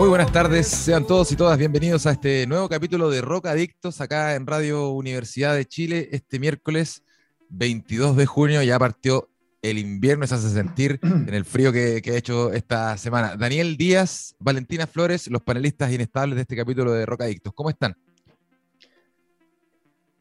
Muy buenas tardes, sean todos y todas bienvenidos a este nuevo capítulo de Rocadictos acá en Radio Universidad de Chile. Este miércoles 22 de junio ya partió el invierno, se hace sentir en el frío que, que, ha hecho esta semana. Daniel Díaz, Valentina Flores, los panelistas inestables de este capítulo de Rocadictos. ¿Cómo están?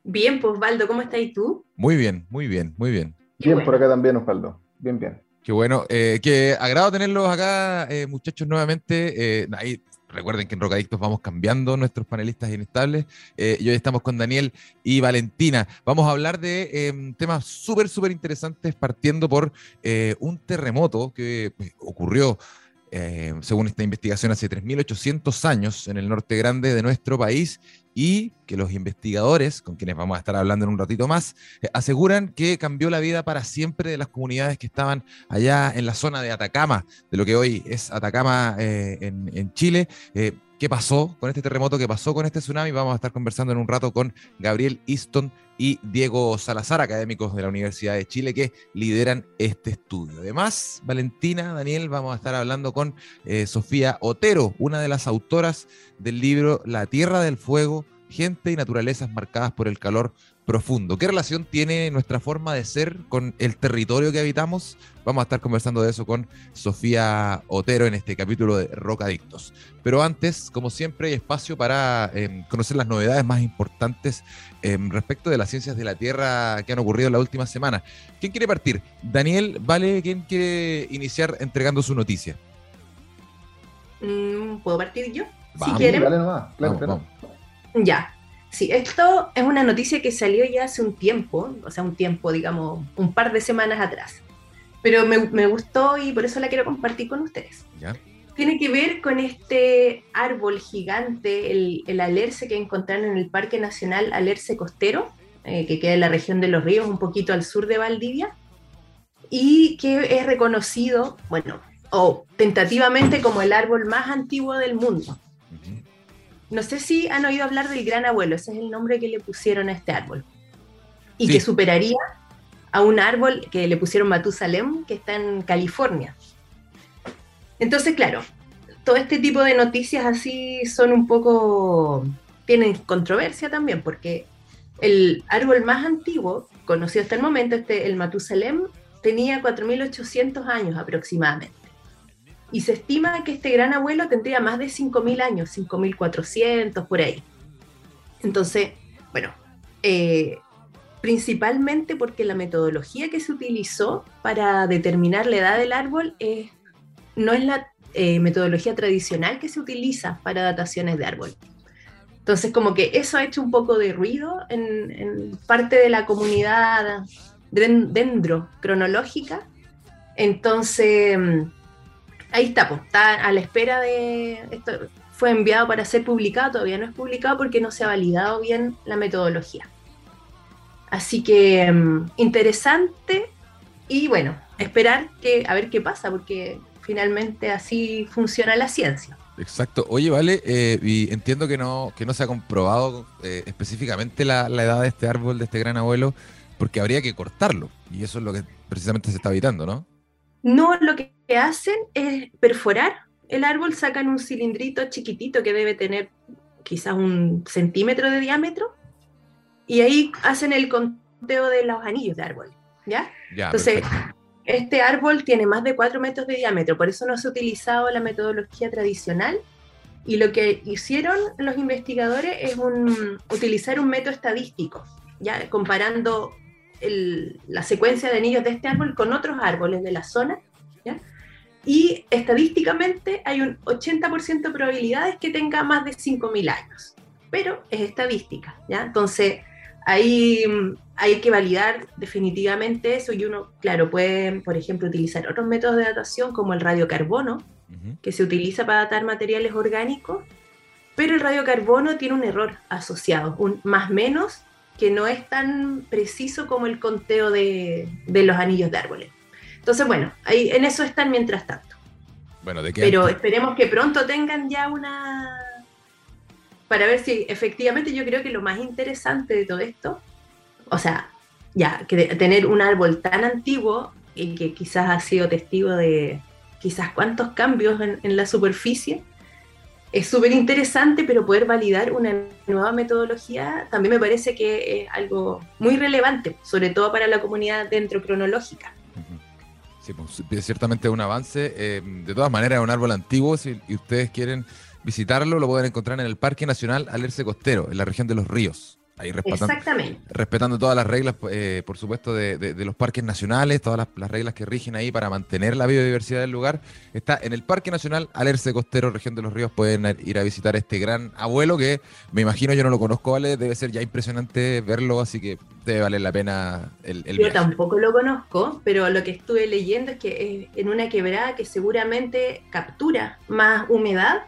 Bien, pues Osvaldo, ¿cómo estás tú? Muy bien, muy bien, muy bien. Bien, por acá también, Osvaldo. Bien, bien. Qué bueno. Eh, qué agrado tenerlos acá, eh, muchachos, nuevamente. Eh, recuerden que en Rocadictos vamos cambiando nuestros panelistas inestables. y hoy estamos con Daniel y Valentina. Vamos a hablar de em, temas súper, súper interesantes, partiendo por un terremoto que pues, ocurrió eh, según esta investigación, hace 3.800 años en el norte grande de nuestro país y que los investigadores, con quienes vamos a estar hablando en un ratito más, eh, aseguran que cambió la vida para siempre de las comunidades que estaban allá en la zona de Atacama, de lo que hoy es Atacama eh, en, Chile qué pasó con este terremoto, qué pasó con este tsunami. Vamos a estar conversando en un rato con Gabriel Easton y Diego Salazar, académicos de la Universidad de Chile, que lideran este estudio. Además, Valentina, Daniel, vamos a estar hablando con eh, Sofía Otero, una de las autoras del libro La Tierra del Fuego, Gente y Naturalezas marcadas por el calor profundo. ¿Qué relación tiene nuestra forma de ser con el territorio que habitamos? Vamos a estar conversando de eso con Sofía Otero en este capítulo de Rocadictos. Pero antes, como siempre, hay espacio para em, conocer las novedades más importantes em, respecto de las ciencias de la Tierra que han ocurrido en la última semana. ¿Quién quiere partir? Daniel, ¿vale? ¿Quién quiere iniciar entregando su noticia? Mm, ¿Puedo partir yo? si quieren. Dale nomás. Claro, Ya. Sí, esto es una noticia que salió ya hace un tiempo, o sea, un tiempo, digamos, un par de semanas atrás. Pero me, gustó y por eso la quiero compartir con ustedes. Tiene que ver con este árbol gigante, el, el, alerce que encontraron en el Parque Nacional Alerce Costero, eh, que queda en la región de Los Ríos, un poquito al sur de Valdivia, y que es reconocido, bueno, o tentativamente como el árbol más antiguo del mundo. No sé si han oído hablar del gran abuelo, ese es el nombre que le pusieron a este árbol. Y que superaría a un árbol que le pusieron Matusalem, que está en California. Entonces, claro, todo este tipo de noticias así son un poco, tienen controversia también, porque el árbol más antiguo, conocido hasta el momento, este, el Matusalem, tenía 4.800 años aproximadamente y se estima que este gran abuelo tendría más de 5.000 años, 5.400 por ahí. Entonces, bueno, eh, principalmente porque la metodología que se utilizó para determinar la edad del árbol no es la eh, metodología tradicional que se utiliza para dataciones de árbol. Entonces, como que eso ha hecho un poco de ruido en, en parte de la comunidad dendrocronológica. Entonces, ahí está, pues, está a la espera de. Esto fue enviado para ser publicado, todavía no es publicado porque no se ha validado bien la metodología. Así que mm, interesante y bueno, esperar que a ver qué pasa, porque finalmente así funciona la ciencia. Exacto. Oye, vale, eh, y entiendo que no, que no se ha comprobado eh, específicamente la, la, edad de este árbol, de este gran abuelo, porque habría que cortarlo. Y eso es lo que precisamente se está evitando, ¿no? No, lo que hacen es perforar el árbol, sacan un cilindrito chiquitito que debe tener quizás un centímetro de diámetro y ahí hacen el conteo de los anillos de árbol, ¿ya? Entonces, este árbol tiene más de 4 metros de diámetro, por eso no se ha utilizado la metodología tradicional y lo que hicieron los investigadores es utilizar un método estadístico, ya comparando la secuencia de anillos de este árbol con otros árboles de la zona, y estadísticamente hay un 80% de probabilidades que tenga más de 5.000 años, pero es estadística, ¿ya? Entonces, ahí mm, hay que validar definitivamente eso y uno, claro, puede, por ejemplo, utilizar otros métodos de datación como el radiocarbono, que se utiliza para datar materiales orgánicos, pero el radiocarbono tiene un error asociado, un más menos que no es tan preciso como el conteo de, los anillos de árboles. Entonces, bueno, ahí, en eso están mientras tanto. Bueno, ¿de qué Pero esperemos que pronto tengan ya una... Para ver si efectivamente yo creo que lo más interesante de todo esto, o sea, ya, que tener un árbol tan antiguo y que quizás ha sido testigo de quizás cuántos cambios en, en la superficie, es súper interesante, pero poder validar una nueva metodología también me parece que es algo muy relevante, sobre todo para la comunidad dendrocronológica. Sí, pues, ciertamente un avance. Eh, de todas maneras, es un árbol antiguo. Si ustedes quieren visitarlo, lo pueden encontrar en el Parque Nacional Alerce Costero, en la región de los ríos. Ahí respetando, Exactamente. respetando todas las reglas, eh, por supuesto, de, los parques nacionales, todas las, reglas que rigen ahí para mantener la biodiversidad del lugar. Está en el Parque Nacional Alerce Costero, región de los ríos. Pueden ir a visitar este gran abuelo que me imagino, yo no lo conozco, ¿vale? Debe ser ya impresionante verlo, así que debe valer la pena el, el Yo tampoco lo conozco, pero lo que estuve leyendo es que es en una quebrada que seguramente captura más humedad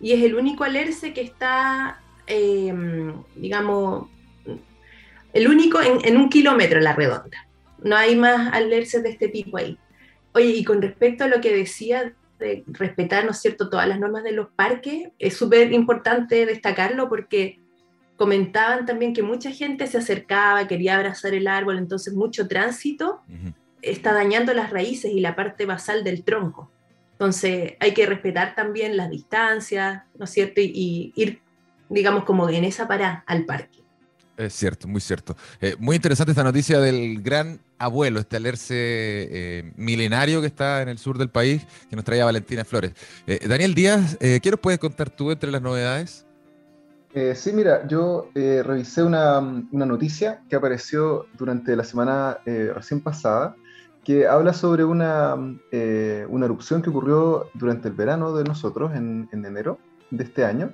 y es el único alerce que está Em, digamos, el único en, un kilómetro la redonda. No hay más alerces de este tipo ahí. Oye, y con respecto a lo que decía de respetar, ¿no es cierto?, todas las normas de los parques, es súper importante destacarlo porque comentaban también que mucha gente se acercaba, quería abrazar el árbol, entonces mucho tránsito está dañando las raíces y la parte basal del tronco. Entonces hay que respetar también las distancias, ¿no es cierto? Y, y ir digamos, como en esa parada al parque. Es cierto, muy cierto. Eh, muy interesante esta noticia del gran abuelo, este alerce eh, milenario que está en el sur del país, que nos traía Valentina Flores. Eh, Daniel Díaz, ¿qué nos puedes contar tú entre las novedades? sí, mira, yo revisé una, una, noticia que apareció durante la semana recién pasada, que habla sobre una, una erupción que ocurrió durante el verano de nosotros, en, en enero de este año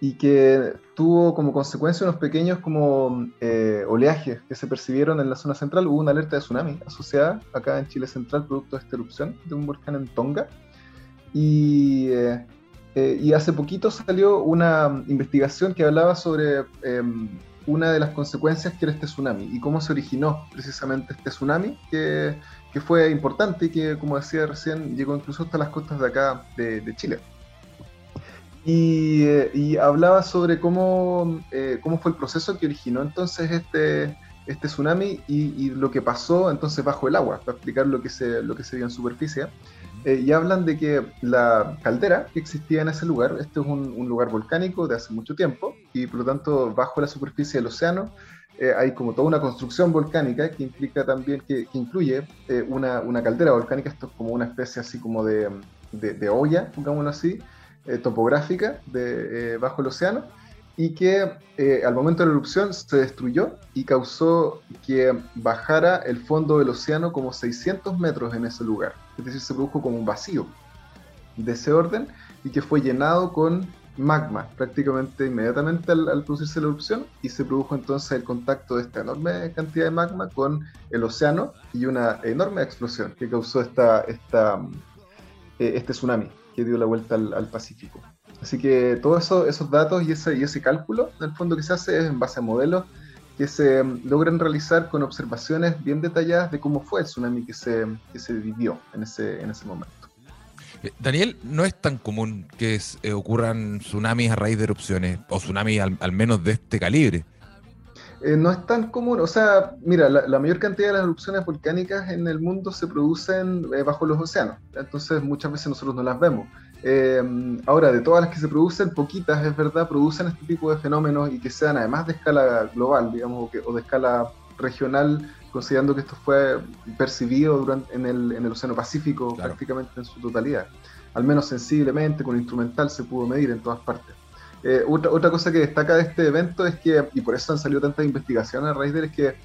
y que tuvo como consecuencia unos pequeños como eh, oleajes que se percibieron en la zona central. Hubo una alerta de tsunami asociada acá en Chile Central producto de esta erupción de un volcán en Tonga. Y, eh, eh, y hace poquito salió una investigación que hablaba sobre em, una de las consecuencias que era este tsunami y cómo se originó precisamente este tsunami que, que fue importante y que, como decía recién, llegó incluso hasta las costas de acá de, de Chile. Eh, y, hablaba sobre cómo, eh, cómo fue el proceso que originó entonces este, este tsunami y, lo que pasó entonces bajo el agua, para explicar lo que se, lo que se vio en superficie. Eh, y hablan de que la caldera que existía en ese lugar, este es un, lugar volcánico de hace mucho tiempo, y por lo tanto bajo la superficie del océano hay como toda una construcción volcánica que implica también, que, que incluye una, una, caldera volcánica, esto es como una especie así como de, de, de olla, pongámoslo así, eh, topográfica de, eh, bajo el océano y que eh, al momento de la erupción se destruyó y causó que bajara el fondo del océano como 600 metros en ese lugar. Es decir, se produjo como un vacío de ese orden y que fue llenado con magma prácticamente inmediatamente al, producirse la erupción y se produjo entonces el contacto de esta enorme cantidad de magma con el océano y una enorme explosión que causó esta, este tsunami que dio la vuelta al, Pacífico. Así que todos eso, esos datos y ese, y ese cálculo, en el fondo que se hace es en base a modelos que se logran realizar con observaciones bien detalladas de cómo fue el tsunami que se, que se vivió en ese, en ese momento. Eh, Daniel, no es tan común que eh, ocurran tsunamis a raíz de erupciones, o tsunamis al menos de este calibre. Eh, no es tan común, o sea, mira, la, mayor cantidad de las erupciones volcánicas en el mundo se producen eh, bajo los océanos, entonces muchas veces nosotros no las vemos. Eh, ahora, de todas las que se producen, poquitas, es verdad, producen este tipo de fenómenos y que sean además de escala global, digamos, o, de escala regional, considerando que esto fue percibido durante, en, el, en el Océano Pacífico prácticamente en su totalidad. Al menos sensiblemente, con instrumental se pudo medir en todas partes. Eh, otra, cosa que destaca de este evento es que, y por eso han salido tantas investigaciones a raíz es que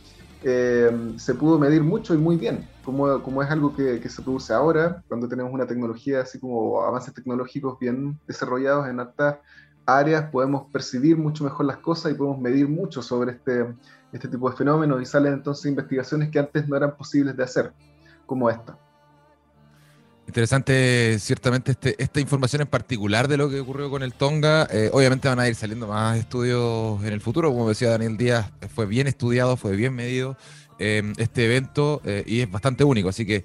eh, se pudo medir mucho y muy bien, como, como es algo que, que, se produce ahora, cuando tenemos una tecnología, así como avances tecnológicos bien desarrollados en altas áreas, podemos percibir mucho mejor las cosas y podemos medir mucho sobre este, este tipo de fenómenos y salen entonces investigaciones que antes no eran posibles de hacer, como esta. Interesante, ciertamente, este, esta información en particular de lo que ocurrió con el Tonga. Eh, obviamente van a ir saliendo más estudios en el futuro. Como decía Daniel Díaz, fue bien estudiado, fue bien medido eh, este evento eh, y es bastante único. Así que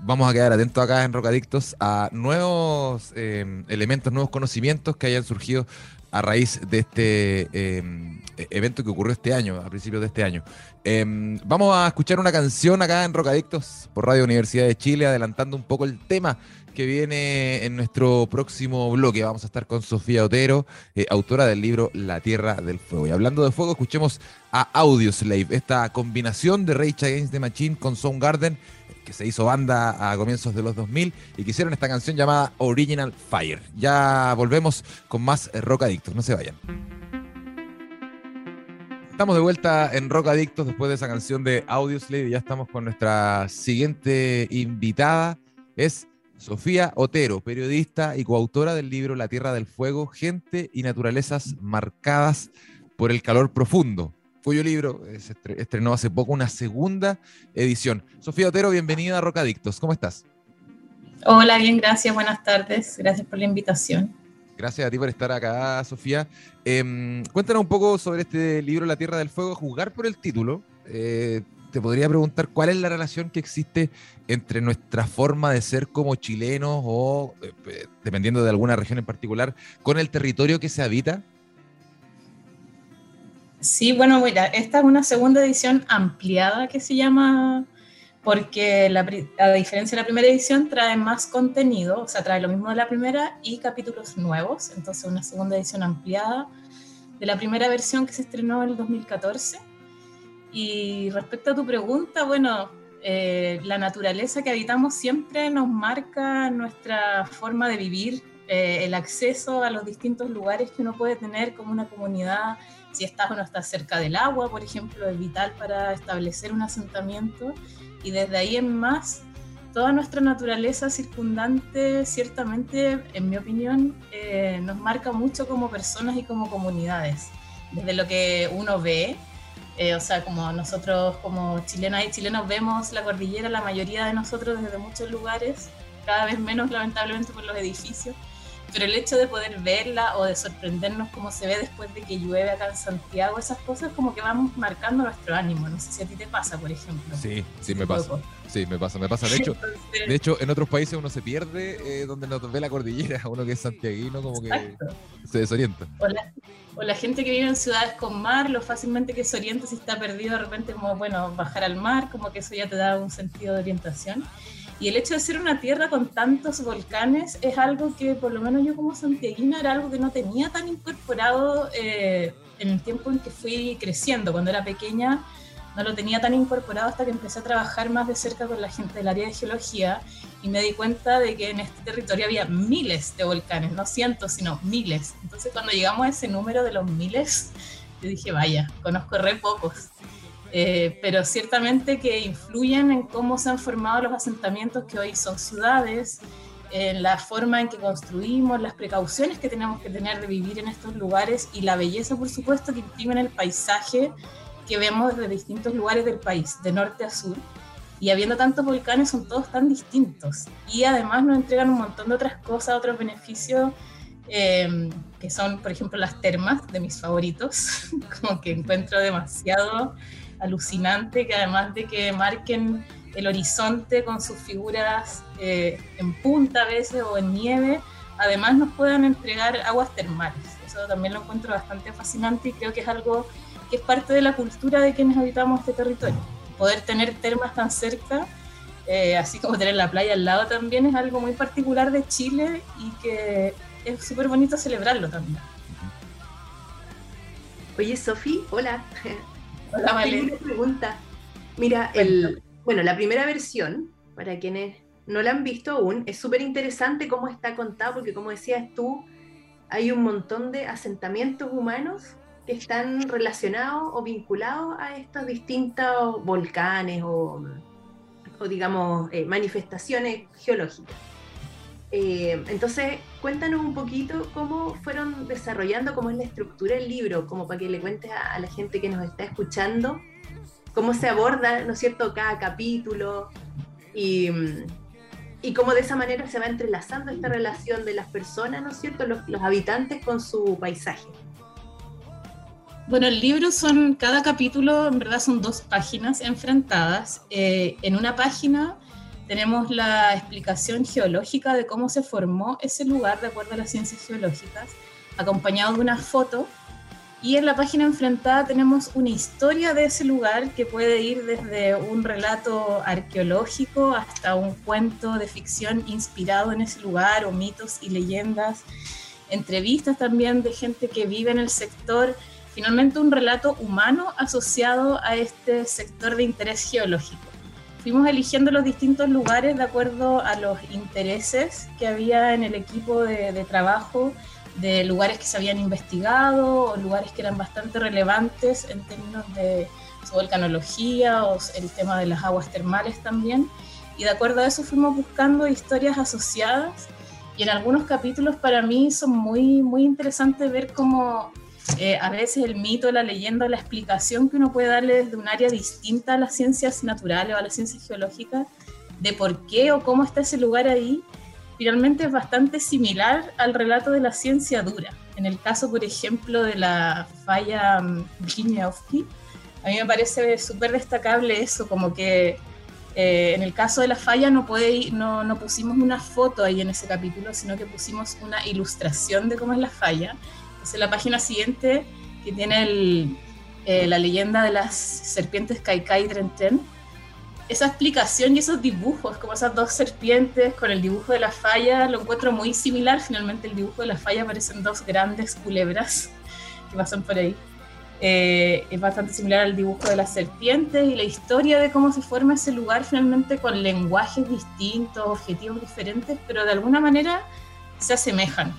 vamos a quedar atentos acá en Rocadictos a nuevos elementos, nuevos conocimientos que hayan surgido a raíz de este em, evento que ocurrió este año, a principios de este año. Em, vamos a escuchar una canción acá en Rocadictos por Radio Universidad de Chile, adelantando un poco el tema que viene en nuestro próximo bloque. Vamos a estar con Sofía Otero, eh, autora del libro La Tierra del Fuego. Y hablando de fuego, escuchemos a Audioslave, esta combinación de Rage Against the Machine con Soundgarden que se hizo banda a comienzos de los 2000 y que hicieron esta canción llamada Original Fire. Ya volvemos con más Rock Adictos, no se vayan. Estamos de vuelta en Rock Adictos después de esa canción de Audioslave y ya estamos con nuestra siguiente invitada. Es Sofía Otero, periodista y coautora del libro La Tierra del Fuego, Gente y Naturalezas Marcadas por el Calor Profundo, cuyo libro se estrenó hace poco una segunda edición. Sofía Otero, bienvenida a Rocadictos. ¿Cómo estás? Hola, bien, gracias. Buenas tardes. Gracias por la invitación. Gracias a ti por estar acá, Sofía. Em, cuéntanos un poco sobre este libro, La Tierra del Fuego, juzgar por el título. Eh, te podría preguntar cuál es la relación que existe entre nuestra forma de ser como chilenos o, eh, dependiendo de alguna región en particular, con el territorio que se habita. Sí, bueno, mira, esta es una segunda edición ampliada que se llama, porque la, a diferencia de la primera edición trae más contenido, o sea, trae lo mismo de la primera y capítulos nuevos, entonces una segunda edición ampliada de la primera versión que se estrenó en el 2014. Y respecto a tu pregunta, bueno, eh, la naturaleza que habitamos siempre nos marca nuestra forma de vivir, eh, el acceso a los distintos lugares que uno puede tener como una comunidad si estás o no estás cerca del agua, por ejemplo, es vital para establecer un asentamiento y desde ahí en más, toda nuestra naturaleza circundante ciertamente, en mi opinión, eh, nos marca mucho como personas y como comunidades, desde lo que uno ve. Eh, o sea, como nosotros como chilenas y chilenos vemos la cordillera, la mayoría de nosotros desde muchos lugares, cada vez menos lamentablemente por los edificios, pero el hecho de poder verla o de sorprendernos cómo se ve después de que llueve acá en Santiago, esas cosas como que vamos marcando nuestro ánimo. No sé si a ti te pasa, por ejemplo. Sí, sí me pasa. Sí, me pasa, me pasa. De hecho, de hecho en otros países uno se pierde eh, donde nos ve la cordillera, uno que es santiaguino como que se desorienta. O la, o la, gente que vive en ciudades con mar, lo fácilmente que se orienta si está perdido de repente como, bueno, bajar al mar, como que eso ya te da un sentido de orientación. Y el hecho de ser una tierra con tantos volcanes es algo que por lo menos yo como santiaguina era algo que no tenía tan incorporado eh, en el tiempo en que fui creciendo. Cuando era pequeña no lo tenía tan incorporado hasta que empecé a trabajar más de cerca con la gente del área de geología y me di cuenta de que en este territorio había miles de volcanes, no cientos, sino miles. Entonces cuando llegamos a ese número de los miles, yo dije, vaya, conozco re pocos. Eh, pero ciertamente que influyen en cómo se han formado los asentamientos que hoy son ciudades, en la forma en que construimos, las precauciones que tenemos que tener de vivir en estos lugares y la belleza, por supuesto, que imprimen el paisaje que vemos desde distintos lugares del país, de norte a sur. Y habiendo tantos volcanes, son todos tan distintos. Y además nos entregan un montón de otras cosas, otros beneficios, eh, que son, por ejemplo, las termas, de mis favoritos, como que encuentro demasiado alucinante que además de que marquen el horizonte con sus figuras eh, en punta a veces o en nieve, además nos puedan entregar aguas termales. Eso también lo encuentro bastante fascinante y creo que es algo que es parte de la cultura de quienes habitamos este territorio. Poder tener termas tan cerca, eh, así como tener la playa al lado también, es algo muy particular de Chile y que es súper bonito celebrarlo también. Oye, Sofi, hola. Una pregunta. Mira, el, bueno, la primera versión, para quienes no la han visto aún, es súper interesante cómo está contado, porque como decías tú, hay un montón de asentamientos humanos que están relacionados o vinculados a estos distintos volcanes o, digamos, eh, manifestaciones geológicas. Eh, entonces, cuéntanos un poquito cómo fueron desarrollando, cómo es la estructura del libro, como para que le cuentes a, la gente que nos está escuchando, cómo se aborda, ¿no es cierto?, cada capítulo y, y cómo de esa manera se va entrelazando esta relación de las personas, ¿no es cierto?, los, habitantes con su paisaje. Bueno, el libro son, cada capítulo en verdad son dos páginas enfrentadas. Eh, en una página tenemos la explicación geológica de cómo se formó ese lugar de acuerdo a las ciencias geológicas, acompañado de una foto. Y en la página enfrentada tenemos una historia de ese lugar que puede ir desde un relato arqueológico hasta un cuento de ficción inspirado en ese lugar o mitos y leyendas, entrevistas también de gente que vive en el sector, finalmente un relato humano asociado a este sector de interés geológico fuimos eligiendo los distintos lugares de acuerdo a los intereses que había en el equipo de, trabajo, de lugares que se habían investigado o lugares que eran bastante relevantes en términos de su volcanología o el tema de las aguas termales también. Y de acuerdo a eso fuimos buscando historias asociadas y en algunos capítulos para mí son muy, muy interesantes ver cómo eh, a veces el mito, la leyenda, la explicación que uno puede darle desde un área distinta a las ciencias naturales o a las ciencias geológicas, de por qué o cómo está ese lugar ahí, finalmente es bastante similar al relato de la ciencia dura. En el caso, por ejemplo, de la falla mm, a mí me parece súper destacable eso, como que eh, en el caso de la falla no, no pusimos una foto ahí en ese capítulo, sino que pusimos una ilustración de cómo es la falla es la página siguiente que tiene eh, la leyenda de las serpientes Kaikai Trenten. Esa explicación y esos dibujos, como esas dos serpientes con el dibujo de la falla, lo encuentro muy similar. Finalmente, el dibujo de la falla parecen dos grandes culebras que pasan por ahí. Eh, es bastante similar al dibujo de las serpientes y la historia de cómo se forma ese lugar finalmente con lenguajes distintos, objetivos diferentes, pero de alguna manera se asemejan.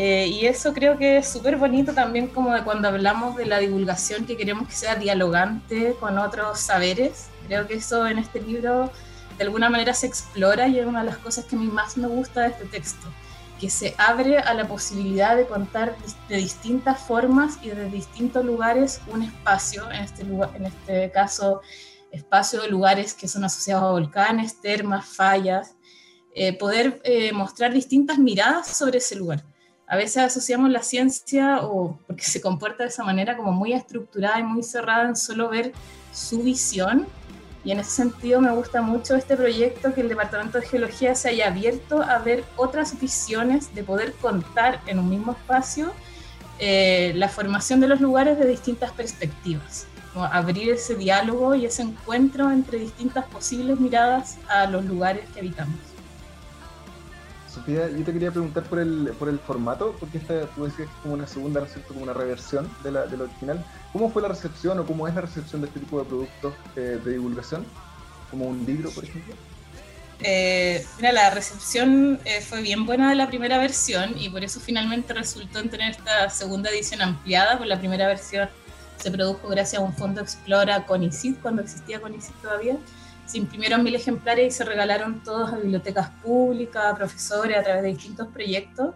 Eh, y eso creo que es súper bonito también como de cuando hablamos de la divulgación que queremos que sea dialogante con otros saberes. Creo que eso en este libro de alguna manera se explora y es una de las cosas que a mí más me gusta de este texto, que se abre a la posibilidad de contar de distintas formas y de distintos lugares un espacio, en este, lugar, en este caso espacio de lugares que son asociados a volcanes, termas, fallas, eh, poder eh, mostrar distintas miradas sobre ese lugar a veces asociamos la ciencia, o porque se comporta de esa manera, como muy estructurada y muy cerrada en solo ver su visión. Y en ese sentido me gusta mucho este proyecto que el Departamento de Geología se haya abierto a ver otras visiones de poder contar en un mismo espacio eh, la formación de los lugares de distintas perspectivas. abrir ese diálogo y ese encuentro entre distintas posibles miradas a los lugares que habitamos yo te quería preguntar por el, por el formato, porque esta, tú decías que es como una segunda, ¿no es cierto? Como una reversión de la, del original. ¿Cómo fue la recepción o cómo es la recepción de este tipo de productos eh, de divulgación? Como un libro, por ejemplo. Eh, mira, la recepción eh, fue bien buena de la primera versión y por eso finalmente resultó en tener esta segunda edición ampliada, pues la primera versión se produjo gracias a un fondo Explora CONICIT, cuando existía CONICIT todavía, se imprimieron mil ejemplares y se regalaron todos a bibliotecas públicas, a profesores, a través de distintos proyectos.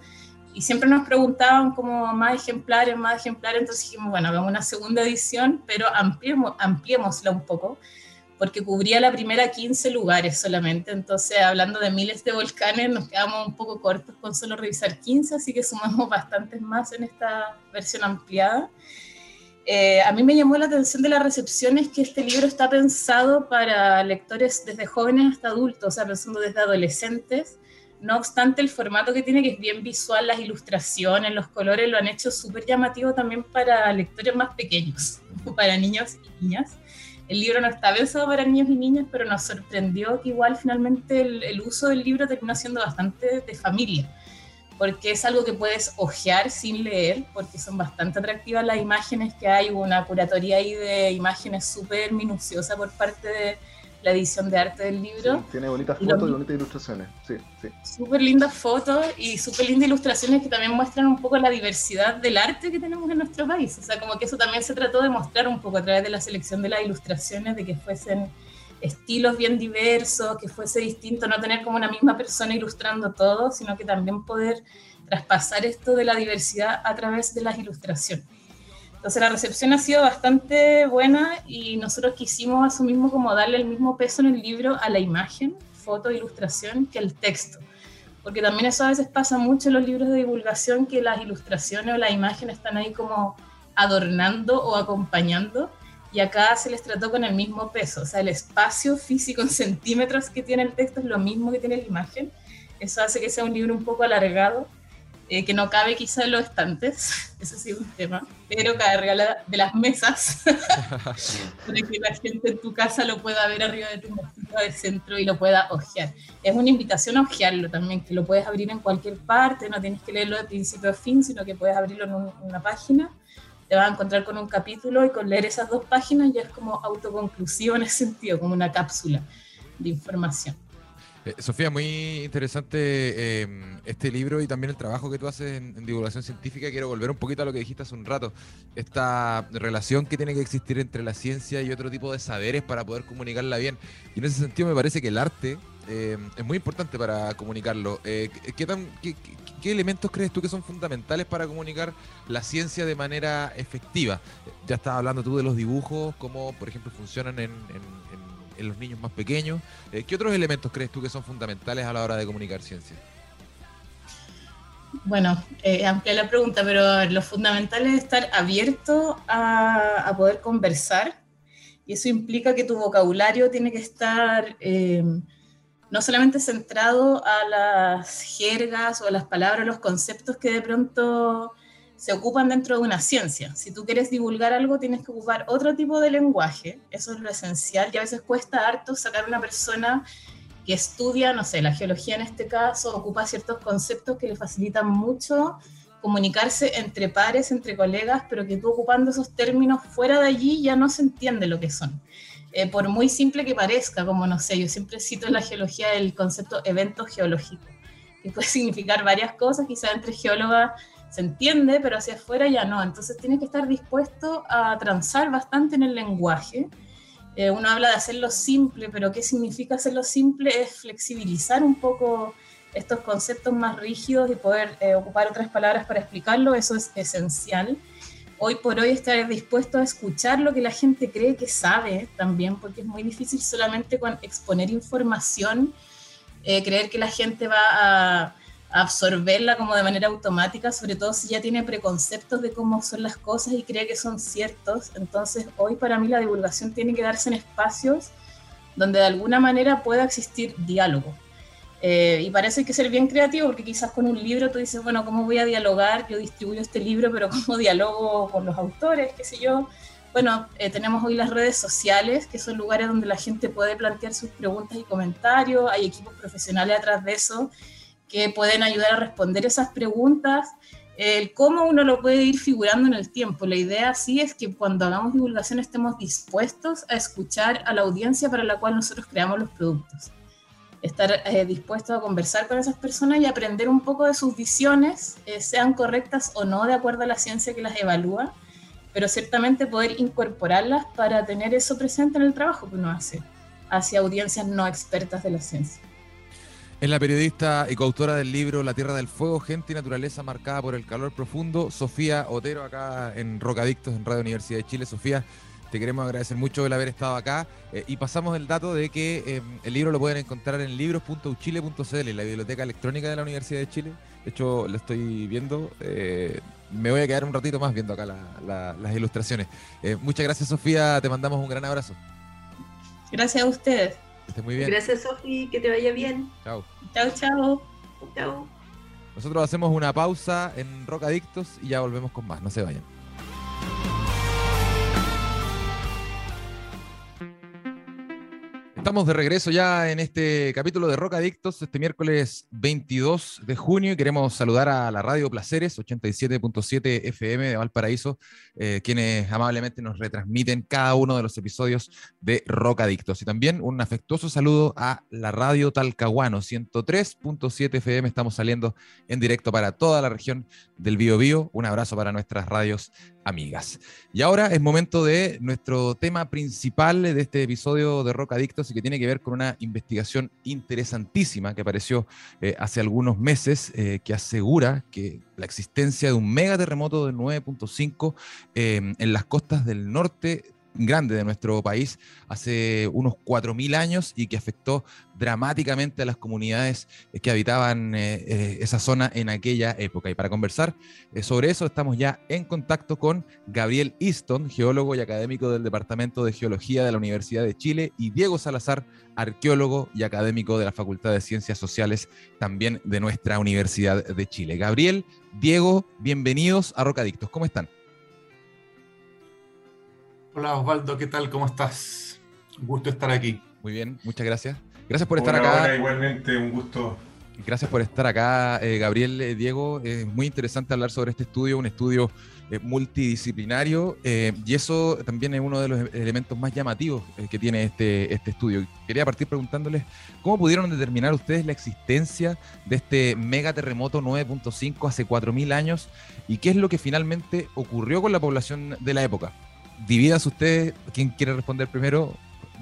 Y siempre nos preguntaban como más ejemplares, más ejemplares, entonces dijimos, bueno, hagamos una segunda edición, pero ampliemos, ampliémosla un poco, porque cubría la primera 15 lugares solamente, entonces hablando de miles de volcanes nos quedamos un poco cortos con solo revisar 15, así que sumamos bastantes más en esta versión ampliada. Eh, a mí me llamó la atención de la recepción es que este libro está pensado para lectores desde jóvenes hasta adultos, o sea, pensando desde adolescentes. No obstante, el formato que tiene, que es bien visual, las ilustraciones, los colores, lo han hecho súper llamativo también para lectores más pequeños, para niños y niñas. El libro no está pensado para niños y niñas, pero nos sorprendió que igual finalmente el, el uso del libro termina siendo bastante de familia porque es algo que puedes ojear sin leer, porque son bastante atractivas las imágenes que hay, una curatoría ahí de imágenes súper minuciosa por parte de la edición de arte del libro. tiene bonitas fotos y bonitas ilustraciones, sí, sí. Súper lindas fotos y súper lindas ilustraciones que también muestran un poco la diversidad del arte que tenemos en nuestro país. O sea, como que eso también se trató de mostrar un poco a través de la selección de las ilustraciones, de que fuesen estilos bien diversos, que fuese distinto, no tener como una misma persona ilustrando todo, sino que también poder traspasar esto de la diversidad a través de las ilustraciones. Entonces la recepción ha sido bastante buena y nosotros quisimos asimismo como darle el mismo peso en el libro a la imagen, foto, ilustración, que el texto. Porque también eso a veces pasa mucho en los libros de divulgación, que las ilustraciones o la imagen están ahí como adornando o acompañando y acá se les trató con el mismo peso, o sea, el espacio físico en centímetros que tiene el texto es lo mismo que tiene la imagen. Eso hace que sea un libro un poco alargado, eh, que no cabe quizá en los estantes, eso sí es un tema, pero cabe de las mesas, para que la gente en tu casa lo pueda ver arriba de tu mesita de centro y lo pueda hojear. Es una invitación a hojearlo también, que lo puedes abrir en cualquier parte, no tienes que leerlo de principio a fin, sino que puedes abrirlo en una página te vas a encontrar con un capítulo y con leer esas dos páginas ya es como autoconclusivo en ese sentido, como una cápsula de información. Eh, Sofía, muy interesante eh, este libro y también el trabajo que tú haces en, divulgación científica. Quiero volver un poquito a lo que dijiste hace un rato, esta relación que tiene que existir entre la ciencia y otro tipo de saberes para poder comunicarla bien. Y en ese sentido me parece que el arte eh, es muy importante para comunicarlo. ¿qué, tan, ¿Qué elementos crees tú que son fundamentales para comunicar la ciencia de manera efectiva? Ya estabas hablando tú de los dibujos, cómo, por ejemplo, funcionan en, los niños más pequeños. Eh, ¿Qué otros elementos crees tú que son fundamentales a la hora de comunicar ciencia? Bueno, eh, amplia la pregunta, pero lo fundamental es estar abierto a, poder conversar y eso implica que tu vocabulario tiene que estar... Eh, no solamente centrado a las jergas o a las palabras, los conceptos que de pronto se ocupan dentro de una ciencia. Si tú quieres divulgar algo, tienes que ocupar otro tipo de lenguaje, eso es lo esencial, y a veces cuesta harto sacar una persona que estudia, no sé, la geología en este caso, ocupa ciertos conceptos que le facilitan mucho comunicarse entre pares, entre colegas, pero que tú ocupando esos términos fuera de allí ya no se entiende lo que son. Eh, por muy simple que parezca, como no sé, yo siempre cito en la geología el concepto evento geológico, que puede significar varias cosas, quizás entre geólogas se entiende, pero hacia afuera ya no. Entonces tienes que estar dispuesto a transar bastante en el lenguaje. Eh, uno habla de hacerlo simple, pero ¿qué significa hacerlo simple? Es flexibilizar un poco estos conceptos más rígidos y poder eh, ocupar otras palabras para explicarlo, eso es esencial hoy por hoy estar dispuesto a escuchar lo que la gente cree que sabe también, porque es muy difícil solamente con exponer información, eh, creer que la gente va a, absorberla como de manera automática, sobre todo si ya tiene preconceptos de cómo son las cosas y cree que son ciertos. Entonces, hoy para mí la divulgación tiene que darse en espacios donde de alguna manera pueda existir diálogo. Eh, y parece que ser bien creativo porque quizás con un libro tú dices, bueno, ¿cómo voy a dialogar? Yo distribuyo este libro, pero ¿cómo dialogo con los autores? ¿Qué sé yo? Bueno, eh, tenemos hoy las redes sociales, que son lugares donde la gente puede plantear sus preguntas y comentarios. Hay equipos profesionales atrás de eso que pueden ayudar a responder esas preguntas. El cómo uno lo puede ir figurando en el tiempo. La idea sí es que cuando hagamos divulgación estemos dispuestos a escuchar a la audiencia para la cual nosotros creamos los productos estar eh, dispuesto a conversar con esas personas y aprender un poco de sus visiones, eh, sean correctas o no de acuerdo a la ciencia que las evalúa, pero ciertamente poder incorporarlas para tener eso presente en el trabajo que uno hace hacia audiencias no expertas de la ciencia. Es la periodista y coautora del libro La Tierra del Fuego, Gente y Naturaleza marcada por el calor profundo, Sofía Otero, acá en Rocadictos, en Radio Universidad de Chile. Sofía, te queremos agradecer mucho el haber estado acá eh, y pasamos el dato de que em, el libro lo pueden encontrar en libros.uchile.cl, la biblioteca electrónica de la Universidad de Chile. De hecho, lo estoy viendo. Eh, me voy a quedar un ratito más viendo acá las ilustraciones. Eh, muchas gracias, Sofía. Te mandamos un gran abrazo. Gracias a ustedes. Que muy bien. Gracias, Sofía. Que te vaya bien. Chao. Chao, chao. Chao. Nosotros hacemos una pausa en Rock Adictos y ya volvemos con más. No se vayan. Estamos de regreso ya en este capítulo de Rock Adictos, este miércoles 22 de junio, y queremos saludar a la Radio Placeres 87.7 FM de Valparaíso, eh, quienes amablemente nos retransmiten cada uno de los episodios de Rock Adictos. Y también un afectuoso saludo a la Radio Talcahuano 103.7 FM, estamos saliendo en directo para toda la región del Bío Bío. Un abrazo para nuestras radios amigas. Y ahora es momento de nuestro tema principal de este episodio de Rock Adictos y que tiene que ver con una investigación interesantísima que apareció eh, hace algunos meses eh, que asegura que la existencia de un megaterremoto de 9.5 eh, en las costas del norte grande de nuestro país hace unos 4.000 años y que afectó dramáticamente a las comunidades que habitaban eh, eh, esa zona en aquella época. Y para conversar eh, sobre eso estamos ya en contacto con Gabriel Easton, geólogo y académico del Departamento de Geología de la Universidad de Chile, y Diego Salazar, arqueólogo y académico de la Facultad de Ciencias Sociales también de nuestra Universidad de Chile. Gabriel, Diego, bienvenidos a Rocadictos. ¿Cómo están? Hola Osvaldo, ¿qué tal? ¿Cómo estás? Un gusto estar aquí. Muy bien, muchas gracias. Gracias por estar acá. Hola, igualmente, un gusto. Gracias por estar acá, eh, Gabriel, eh, Diego. Es muy interesante hablar sobre este estudio, un estudio eh, multidisciplinario, y eso también es uno de los elementos más llamativos que tiene este, este estudio. Quería partir preguntándoles cómo pudieron determinar ustedes la existencia de este megaterremoto 9.5 hace 4.000 años y qué es lo que finalmente ocurrió con la población de la época dividas ustedes, quien quiere responder primero,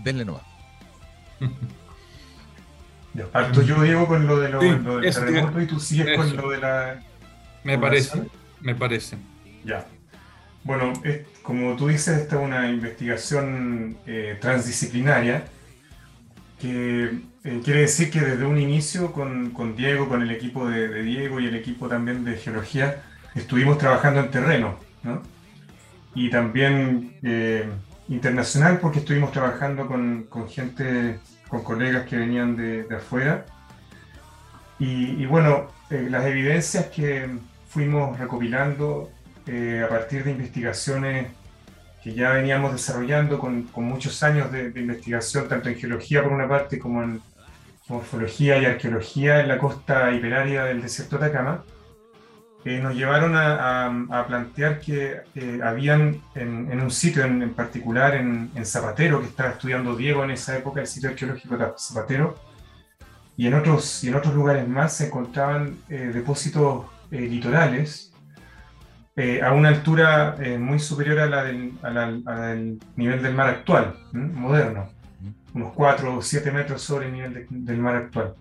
denle nomás. Parto yo, Diego, con lo, de lo, del terremoto y tú sigues con lo de la... Me parece, me parece. Ya. Bueno, como tú dices, esta es una investigación eh, transdisciplinaria que eh, quiere decir que desde un inicio con, con Diego, con el equipo de, de, Diego y el equipo también de geología, estuvimos trabajando en terreno, ¿no? Y también eh, internacional porque estuvimos trabajando con, con, gente, con colegas que venían de, de afuera. Y, y bueno, eh, las evidencias que fuimos recopilando eh, a partir de investigaciones que ya veníamos desarrollando con, con muchos años de, de, investigación, tanto en geología por una parte como en morfología y arqueología en la costa hiperárea del desierto de Atacama, eh, nos llevaron a, plantear que eh, habían en, un sitio en, particular, en, Zapatero, que estaba estudiando Diego en esa época, el sitio arqueológico de Zapatero, y en otros, y en otros lugares más se encontraban eh, depósitos litorales a una altura muy superior a la, del, al nivel del mar actual, moderno, unos 4 o 7 metros sobre el nivel del mar actual.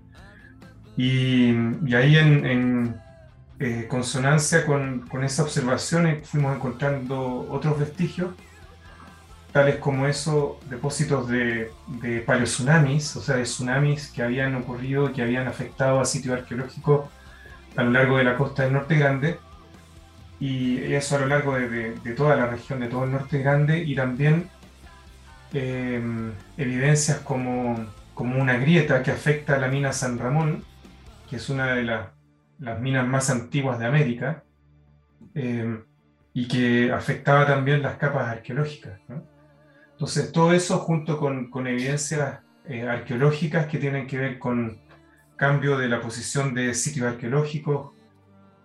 Y, y ahí en eh, consonancia con, con esa observación fuimos encontrando otros vestigios, tales como esos depósitos de, de paleotsunamis, o sea, de tsunamis que habían ocurrido, que habían afectado a sitios arqueológicos a lo largo de la costa del Norte Grande, y eso a lo largo de, de, toda la región, de todo el Norte Grande, y también eh, evidencias como, como una grieta que afecta a la mina San Ramón, que es una de las las minas más antiguas de América eh, y que afectaba también las capas arqueológicas. Entonces, todo eso junto con, con evidencias eh, arqueológicas que tienen que ver con cambio de la posición de sitios arqueológicos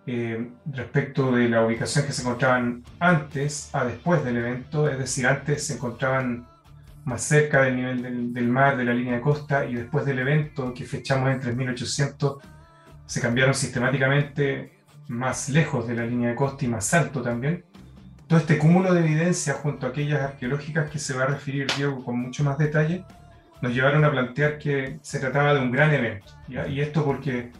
eh, respecto de la ubicación que se encontraban antes a después del evento, es decir, antes se encontraban más cerca del nivel del, del mar, de la línea de costa, y después del evento que fechamos entre 1800 se cambiaron sistemáticamente más lejos de la línea de costa y más alto también. Todo este cúmulo de evidencia junto a aquellas arqueológicas que se va a referir Diego con mucho más detalle, nos llevaron a plantear que se trataba de un gran evento. Y esto porque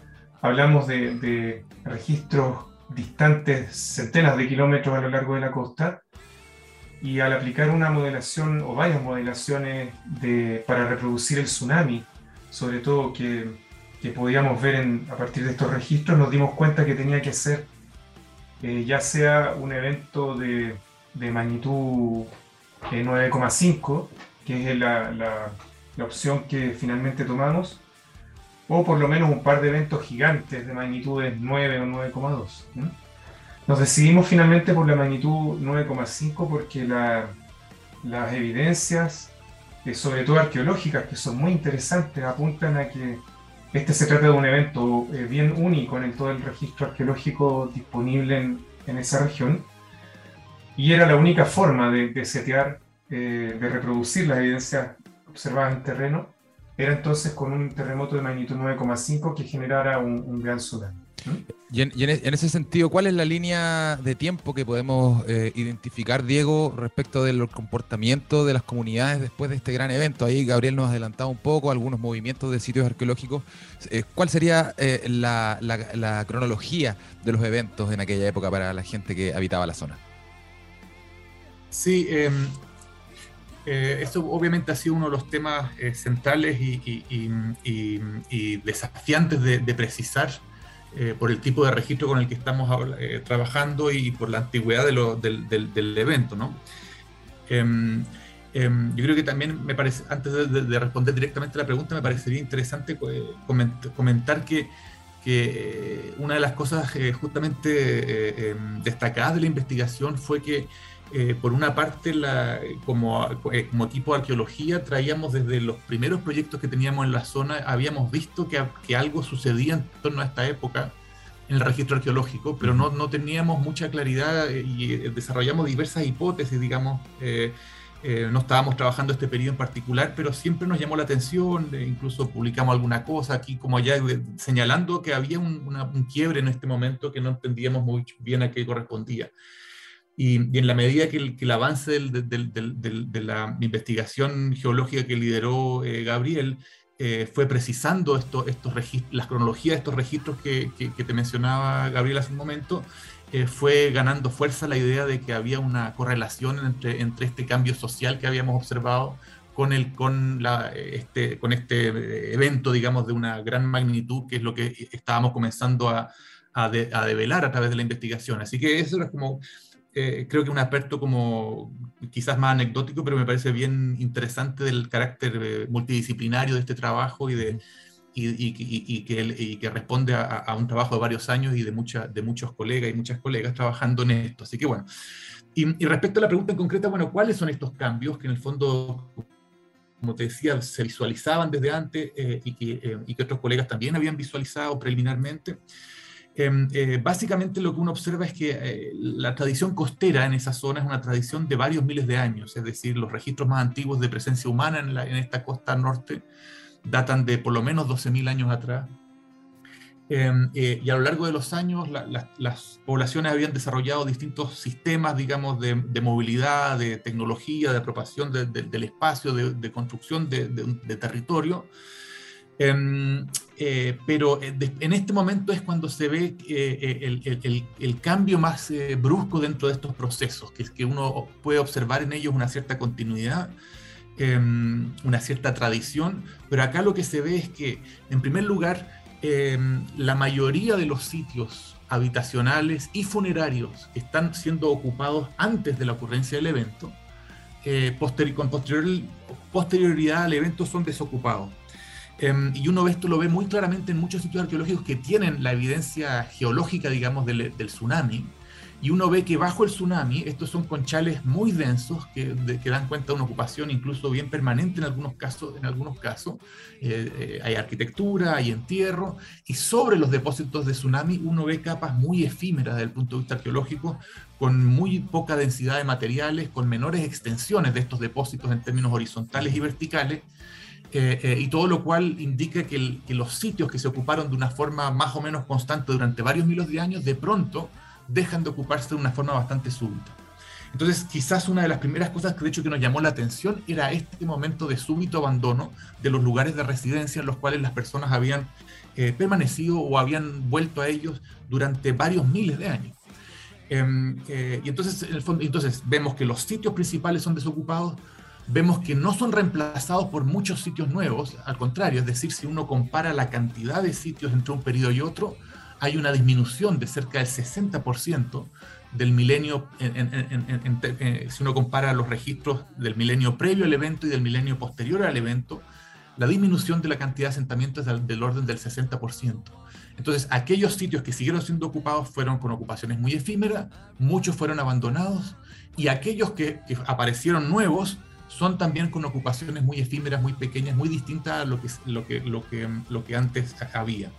hablamos de, de, registros distantes centenas de kilómetros a lo largo de la costa y al aplicar una modelación o varias modelaciones de, para reproducir el tsunami, sobre todo que que podíamos ver a partir de estos registros, nos dimos cuenta que tenía que ser eh, ya sea un evento de, de magnitud 9,5, eh, que es la, la, opción que finalmente tomamos, o por lo menos un par de eventos gigantes de magnitudes 9 o 9,2. Nos decidimos finalmente por la magnitud 9,5 porque las evidencias, eh, sobre todo arqueológicas, que son muy interesantes, apuntan a que este se trata de un evento eh, bien único en todo el registro arqueológico disponible en, esa región y era la única forma de, setear, eh, de reproducir las evidencias observadas en terreno, era entonces con un terremoto de magnitud 9,5 que generara un, gran tsunami. Y, en, ese sentido, ¿cuál es la línea de tiempo que podemos eh, identificar, Diego, respecto del comportamiento de las comunidades después de este gran evento? Ahí Gabriel nos ha adelantado un poco algunos movimientos de sitios arqueológicos. Eh, ¿Cuál sería eh, la, cronología de los eventos en aquella época para la gente que habitaba la zona? Sí, em, eso obviamente ha sido uno de los temas centrales y, desafiantes de, de precisar eh, por el tipo de registro con el que estamos eh, trabajando y por la antigüedad del, evento. ¿no? Em, yo creo que también me parece, antes de, responder directamente a la pregunta, me parecería interesante pues, comentar que, que, una de las cosas justamente em, destacadas de la investigación fue que eh, por una parte, como, eh, como, equipo de arqueología, traíamos desde los primeros proyectos que teníamos en la zona, habíamos visto que, que algo sucedía en torno a esta época en el registro arqueológico, pero no, no teníamos mucha claridad eh, y desarrollamos diversas hipótesis, digamos. no estábamos trabajando este periodo en particular, pero siempre nos llamó la atención, incluso publicamos alguna cosa aquí como allá, señalando que había un, un quiebre en este momento que no entendíamos muy bien a qué correspondía. Y, en la medida que el, avance de la investigación geológica que lideró eh, Gabriel eh, fue precisando esto, estos las cronologías de estos registros que, te mencionaba Gabriel hace un momento, eh, fue ganando fuerza la idea de que había una correlación entre, entre este cambio social que habíamos observado con, el, con, la, este, con este evento, digamos, de una gran magnitud, que es lo que estábamos comenzando a, a, a develar a través de la investigación. Así que eso era como eh, creo que un aspecto como quizás más anecdótico, pero me parece bien interesante del carácter eh, multidisciplinario de este trabajo y, de, y, que, que, responde a, un trabajo de varios años y de, mucha, de muchos colegas y muchas colegas trabajando en esto. Así que bueno, y, respecto a la pregunta en concreta, bueno, ¿cuáles son estos cambios que en el fondo como te decía, se visualizaban desde antes eh, y, que, y, que, otros colegas también habían visualizado preliminarmente. Eh, básicamente lo que uno observa es que eh, la tradición costera en esa zona es una tradición de varios miles de años, es decir, los registros más antiguos de presencia humana en, esta costa norte datan de por lo menos 12.000 años atrás. Em, eh, y a lo largo de los años las poblaciones habían desarrollado distintos sistemas, digamos, de, movilidad, de tecnología, de apropiación del espacio, de, construcción de, territorio, Em, eh, pero eh, en este momento es cuando se ve eh, el, cambio más brusco dentro de estos procesos, que es que uno puede observar en ellos una cierta continuidad, em, una cierta tradición, pero acá lo que se ve es que, en primer lugar, em, la mayoría de los sitios habitacionales y funerarios que están siendo ocupados antes de la ocurrencia del evento, con posterioridad al evento son desocupados. Em, y uno ve esto, lo ve muy claramente en muchos sitios arqueológicos que tienen la evidencia geológica, digamos, del, tsunami. Y uno ve que bajo el tsunami, estos son conchales muy densos que, dan cuenta de una ocupación incluso bien permanente en algunos casos. En algunos casos. Eh, eh, hay arquitectura, hay entierro, y sobre los depósitos de tsunami uno ve capas muy efímeras desde el punto de vista arqueológico, con muy poca densidad de materiales, con menores extensiones de estos depósitos en términos horizontales y verticales, eh, y todo lo cual indica que, los sitios que se ocuparon de una forma más o menos constante durante varios miles de años, de pronto dejan de ocuparse de una forma bastante súbita. Entonces, quizás una de las primeras cosas que de hecho que nos llamó la atención era este momento de súbito abandono de los lugares de residencia en los cuales las personas habían eh, permanecido o habían vuelto a ellos durante varios miles de años. Em, eh, y entonces, entonces vemos que los sitios principales son desocupados, vemos que no son reemplazados por muchos sitios nuevos, al contrario, es decir, si uno compara la cantidad de sitios entre un periodo y otro, hay una disminución de cerca del 60% del milenio, eh, si uno compara los registros del milenio previo al evento y del milenio posterior al evento, la disminución de la cantidad de asentamientos es del, orden del 60%. Entonces, aquellos sitios que siguieron siendo ocupados fueron con ocupaciones muy efímeras, muchos fueron abandonados, y aquellos que aparecieron nuevos son también con ocupaciones muy efímeras, muy pequeñas, muy distintas a lo que, lo que, lo que, lo que antes había.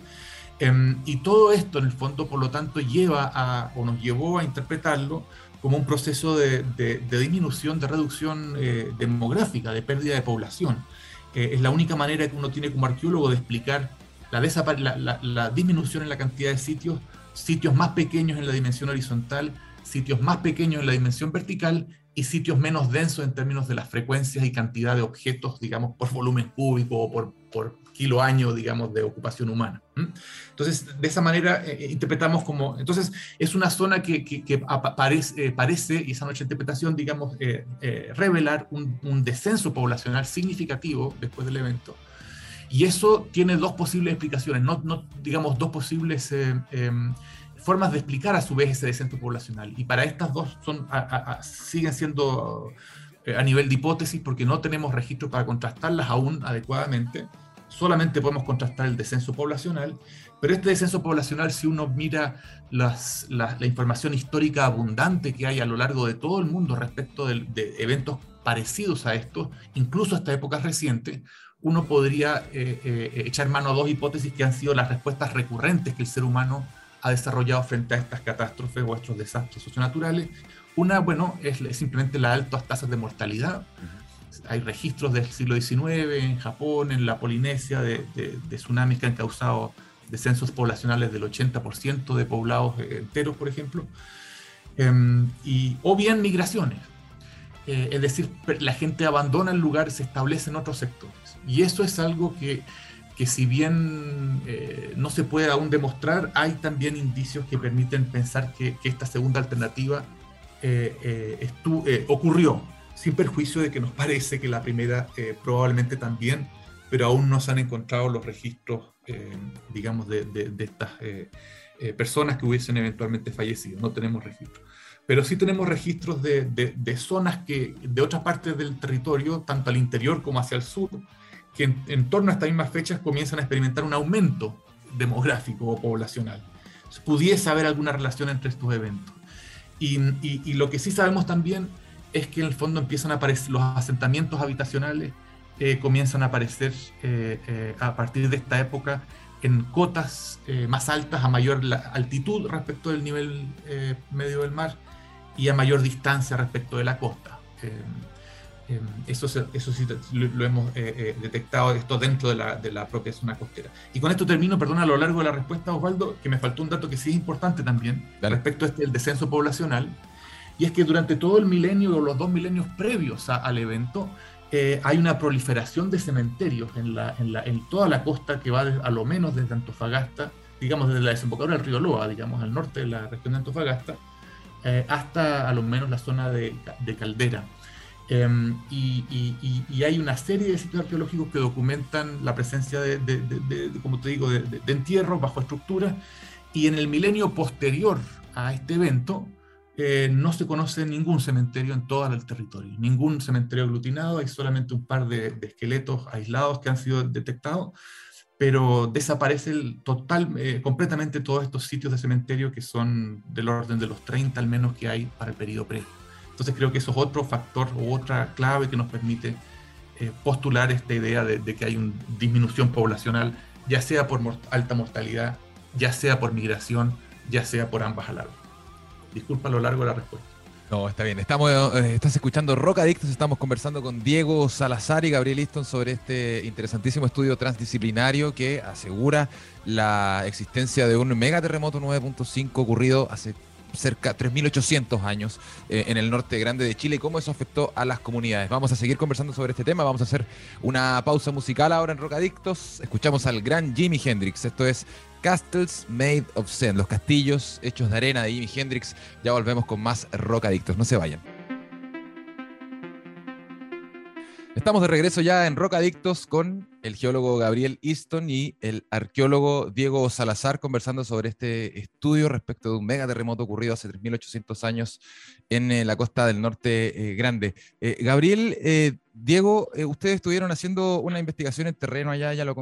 Em, y todo esto, en el fondo, por lo tanto, lleva a, o nos llevó a interpretarlo como un proceso de, de, disminución, de reducción eh, demográfica, de pérdida de población. Eh, es la única manera que uno tiene como arqueólogo de explicar la, la, disminución en la cantidad de sitios, sitios más pequeños en la dimensión horizontal, sitios más pequeños en la dimensión vertical y sitios menos densos en términos de las frecuencias y cantidad de objetos, digamos, por volumen cúbico o por, por kilo año, digamos, de ocupación humana. Entonces, de esa manera eh, eh, interpretamos como, entonces, es una zona que, que, aparece, eh, parece, y esa noche interpretación, digamos, revelar un, un, descenso poblacional significativo después del evento. Y eso tiene dos posibles explicaciones, no, no digamos, dos posibles em, formas de explicar a su vez ese descenso poblacional. Y para estas dos son, siguen siendo eh, a nivel de hipótesis porque no tenemos registros para contrastarlas aún adecuadamente. Solamente podemos contrastar el descenso poblacional, pero este descenso poblacional, si uno mira las, la, información histórica abundante que hay a lo largo de todo el mundo respecto de, de eventos parecidos a estos, incluso hasta épocas recientes, uno podría eh, eh, echar mano a dos hipótesis que han sido las respuestas recurrentes que el ser humano ha desarrollado frente a estas catástrofes o estos desastres socionaturales. Una, bueno, es, simplemente las altas tasas de mortalidad. Hay registros del siglo XIX en Japón, en la Polinesia, de, tsunamis que han causado descensos poblacionales del 80% de poblados eh, enteros, por ejemplo. Em, y, o bien migraciones. Eh, es decir, la gente abandona el lugar, se establece en otros sectores. Y eso es algo que que si bien eh, no se puede aún demostrar, hay también indicios que permiten pensar que, esta segunda alternativa eh, eh, ocurrió, sin perjuicio de que nos parece que la primera probablemente también, pero aún no se han encontrado los registros, digamos, de, estas personas que hubiesen eventualmente fallecido, no tenemos registros. Pero sí tenemos registros de, de zonas que de otras partes del territorio, tanto al interior como hacia el sur, que en, torno a estas mismas fechas comienzan a experimentar un aumento demográfico o poblacional. Pudiese haber alguna relación entre estos eventos. Y, lo que sí sabemos también es que en el fondo empiezan a aparecer los asentamientos habitacionales, eh, comienzan a aparecer eh, eh, a partir de esta época en cotas más altas, a mayor altitud respecto del nivel medio del mar y a mayor distancia respecto de la costa. Em, eso, eso sí lo, hemos eh, eh, detectado esto dentro de la, de la, propia zona costera. Y con esto termino, perdón, a lo largo de la respuesta, Osvaldo, que me faltó un dato que sí es importante también respecto a este, el descenso poblacional, y es que durante todo el milenio o los dos milenios previos al evento, eh, hay una proliferación de cementerios en, la, en, la, en, toda la costa que va a lo menos desde Antofagasta, digamos desde la desembocadura del río Loa, digamos al norte de la región de Antofagasta, hasta a lo menos la zona de, de Caldera. Em, y, hay una serie de sitios arqueológicos que documentan la presencia de, como te digo, de, entierros bajo estructura. Y en el milenio posterior a este evento, eh, no se conoce ningún cementerio en todo el territorio, ningún cementerio aglutinado, hay solamente un par de, esqueletos aislados que han sido detectados, pero desaparece el total, eh, completamente todos estos sitios de cementerio que son del orden de los 30 al menos que hay para el periodo previo. Entonces creo que eso es otro factor o otra clave que nos permite eh, postular esta idea de, que hay una disminución poblacional, ya sea por alta mortalidad, ya sea por migración, ya sea por ambas a la vez. Disculpa a lo largo de la respuesta. No, está bien. Estamos, eh, estás escuchando Rock Adictos. Estamos conversando con Diego Salazar y Gabriel Easton sobre este interesantísimo estudio transdisciplinario que asegura la existencia de un megaterremoto 9.5 ocurrido hace cerca de 3.800 años eh, en el norte grande de Chile y cómo eso afectó a las comunidades. Vamos a seguir conversando sobre este tema, vamos a hacer una pausa musical ahora en Rocadictos. Escuchamos al gran Jimi Hendrix, esto es Castles Made of Sand, los castillos hechos de arena de Jimi Hendrix. Ya volvemos con más Rocadictos, no se vayan. Estamos de regreso ya en Rocadictos con el geólogo Gabriel Easton y el arqueólogo Diego Salazar conversando sobre este estudio respecto de un megaterremoto ocurrido hace 3.800 años en eh, la costa del norte eh, grande. Eh, Gabriel, Diego, ustedes estuvieron haciendo una investigación en terreno allá, ya lo,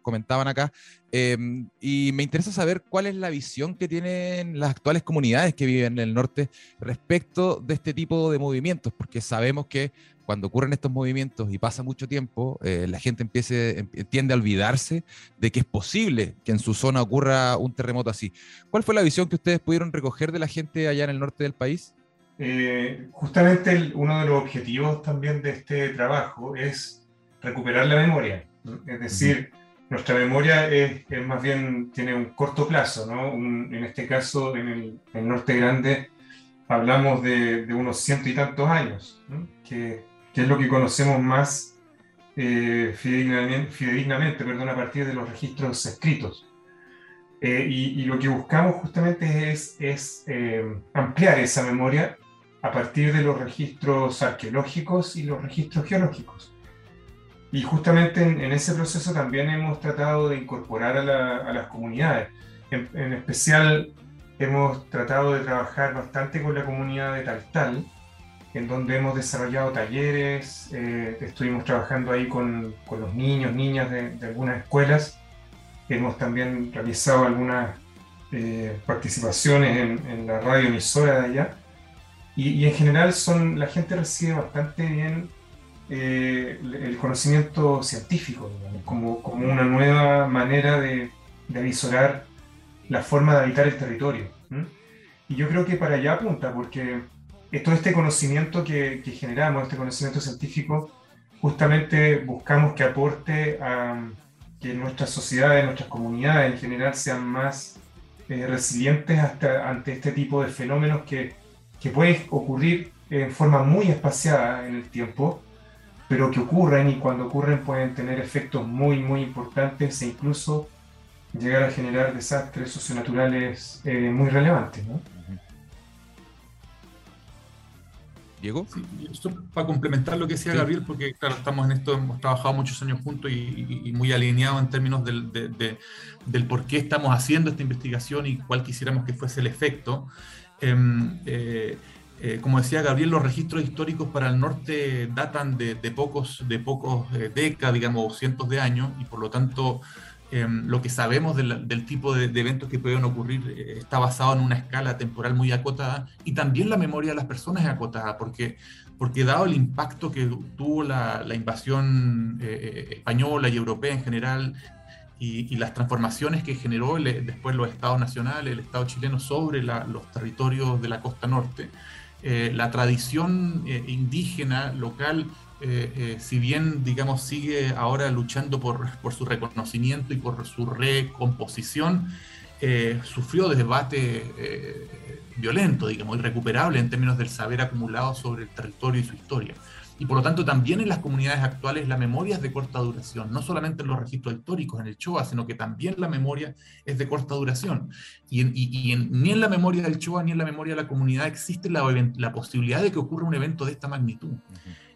comentaban acá, em, y me interesa saber cuál es la visión que tienen las actuales comunidades que viven en el norte respecto de este tipo de movimientos, porque sabemos que cuando ocurren estos movimientos y pasa mucho tiempo, eh, la gente empiece, em, tiende a olvidarse de que es posible que en su zona ocurra un terremoto así. ¿Cuál fue la visión que ustedes pudieron recoger de la gente allá en el norte del país? Eh, justamente uno de los objetivos también de este trabajo es recuperar la memoria. Es decir, nuestra memoria es, más bien tiene un corto plazo, ¿no? en este caso, en el, norte grande, hablamos de, unos ciento y tantos años, que, que, es lo que conocemos más eh, fidedignamente, perdón, a partir de los registros escritos. Eh, y, lo que buscamos justamente es, es eh, ampliar esa memoria a partir de los registros arqueológicos y los registros geológicos. Y justamente en, ese proceso también hemos tratado de incorporar a, las comunidades. En, especial hemos tratado de trabajar bastante con la comunidad de Taltal, en donde hemos desarrollado talleres, eh, estuvimos trabajando ahí con, los niños, niñas de, algunas escuelas, hemos también realizado algunas eh, participaciones en, en, la radio emisora de allá, y, y, en general son, la gente recibe bastante bien eh, el conocimiento científico, como, como, una nueva manera de, de, avisorar la forma de habitar el territorio. Y yo creo que para allá apunta, porque todo este conocimiento que, que, generamos, este conocimiento científico, justamente buscamos que aporte a que nuestras sociedades, nuestras comunidades en general sean más eh, resilientes hasta, ante este tipo de fenómenos que, que pueden ocurrir en forma muy espaciada en el tiempo pero que ocurren y cuando ocurren pueden tener efectos muy, muy importantes e incluso llegar a generar desastres socionaturales eh, muy relevantes. ¿no? Diego. esto para complementar lo que decía Gabriel, porque claro, estamos en esto, hemos trabajado muchos años juntos y, muy alineados en términos del, del, por qué estamos haciendo esta investigación y cuál quisiéramos que fuese el efecto. Em, eh, eh, como decía Gabriel, los registros históricos para el norte datan de, pocos, de pocos eh, décadas, digamos, cientos de años, y por lo tanto em, lo que sabemos del, tipo de, eventos que pueden ocurrir está basado en una escala temporal muy acotada, y también la memoria de las personas es acotada, porque dado el impacto que tuvo la, invasión española y europea en general, y, las transformaciones que generó después los estados nacionales, el estado chileno sobre los territorios de la costa norte, eh, la tradición eh, indígena local, eh, si bien, digamos, sigue ahora luchando por, por, su reconocimiento y por su recomposición, sufrió de debate violento, digamos, irrecuperable en términos del saber acumulado sobre el territorio y su historia. Y por lo tanto también en las comunidades actuales la memoria es de corta duración, no solamente en los registros históricos, en el Choa, sino que también la memoria es de corta duración. Y, ni en la memoria del Choa ni en la memoria de la comunidad existe la, la posibilidad de que ocurra un evento de esta magnitud.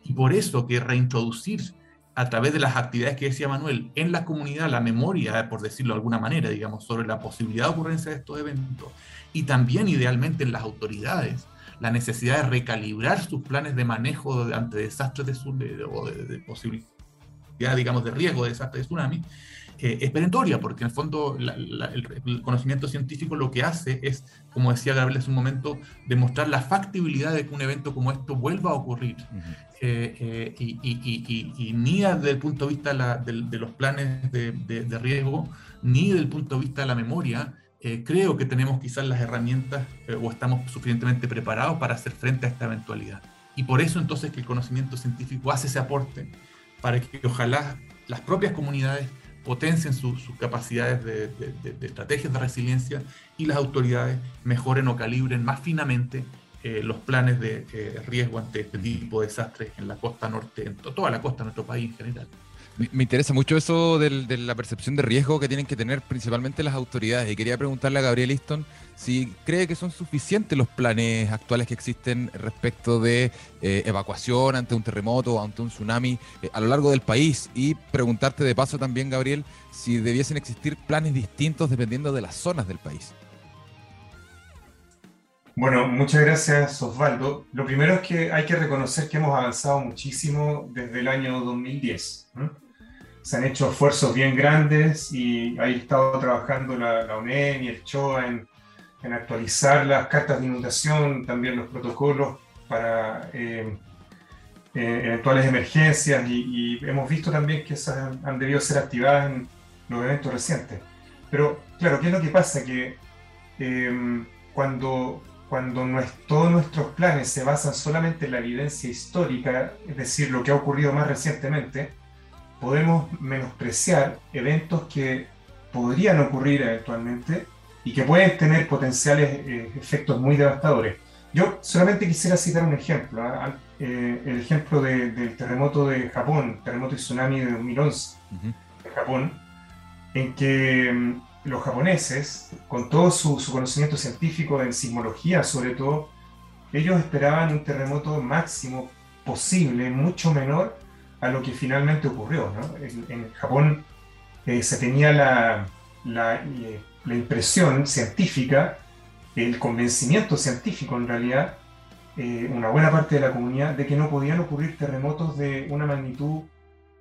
Y por eso que reintroducir a través de las actividades que decía Manuel, en la comunidad la memoria, por decirlo de alguna manera, digamos, sobre la posibilidad de ocurrencia de estos eventos, y también idealmente en las autoridades, la necesidad de recalibrar sus planes de manejo ante desastres de, o de, posibilidad, digamos, de riesgo de desastres de tsunami, eh, es perentoria, porque en el fondo el, conocimiento científico lo que hace es, como decía Gabriel hace un momento, demostrar la factibilidad de que un evento como esto vuelva a ocurrir. Eh, eh, y, ni desde el punto de vista de, los planes de, de, riesgo, ni desde el punto de vista de la memoria, eh, creo que tenemos quizás las herramientas eh, o estamos suficientemente preparados para hacer frente a esta eventualidad. Y por eso entonces que el conocimiento científico hace ese aporte para que ojalá las propias comunidades potencien sus capacidades de, estrategias de resiliencia y las autoridades mejoren o calibren más finamente eh, los planes de riesgo ante este tipo de desastres en la costa norte, en toda la costa de nuestro país en general. Me interesa mucho eso de la percepción de riesgo que tienen que tener principalmente las autoridades. Y quería preguntarle a Gabriel Easton si cree que son suficientes los planes actuales que existen respecto de eh, evacuación ante un terremoto ante un tsunami eh, a lo largo del país. Y preguntarte de paso también, Gabriel, si debiesen existir planes distintos dependiendo de las zonas del país. Bueno, muchas gracias Osvaldo. Lo primero es que hay que reconocer que hemos avanzado muchísimo desde el año 2010 se han hecho esfuerzos bien grandes y ha estado trabajando la, la UNEM y el CHOA en, en, actualizar las cartas de inundación, también los protocolos para eh, eh, eventuales emergencias y, hemos visto también que esas han, debido ser activadas en los eventos recientes. Pero claro, ¿qué es lo que pasa? Que em, cuando, cuando todos nuestros planes se basan solamente en la evidencia histórica, es decir, lo que ha ocurrido más recientemente, podemos menospreciar eventos que podrían ocurrir eventualmente y que pueden tener potenciales eh, efectos muy devastadores. Yo solamente quisiera citar un ejemplo, ¿ah? eh, el ejemplo del terremoto de Japón, terremoto y tsunami de 2011 de Japón, en que mm, los japoneses, con todo su, su, conocimiento científico en sismología sobre todo, ellos esperaban un terremoto máximo posible, mucho menor a lo que finalmente ocurrió. ¿no? En, Japón eh, se tenía la, eh, la impresión científica el convencimiento científico en realidad, eh, una buena parte de la comunidad, de que no podían ocurrir terremotos de una magnitud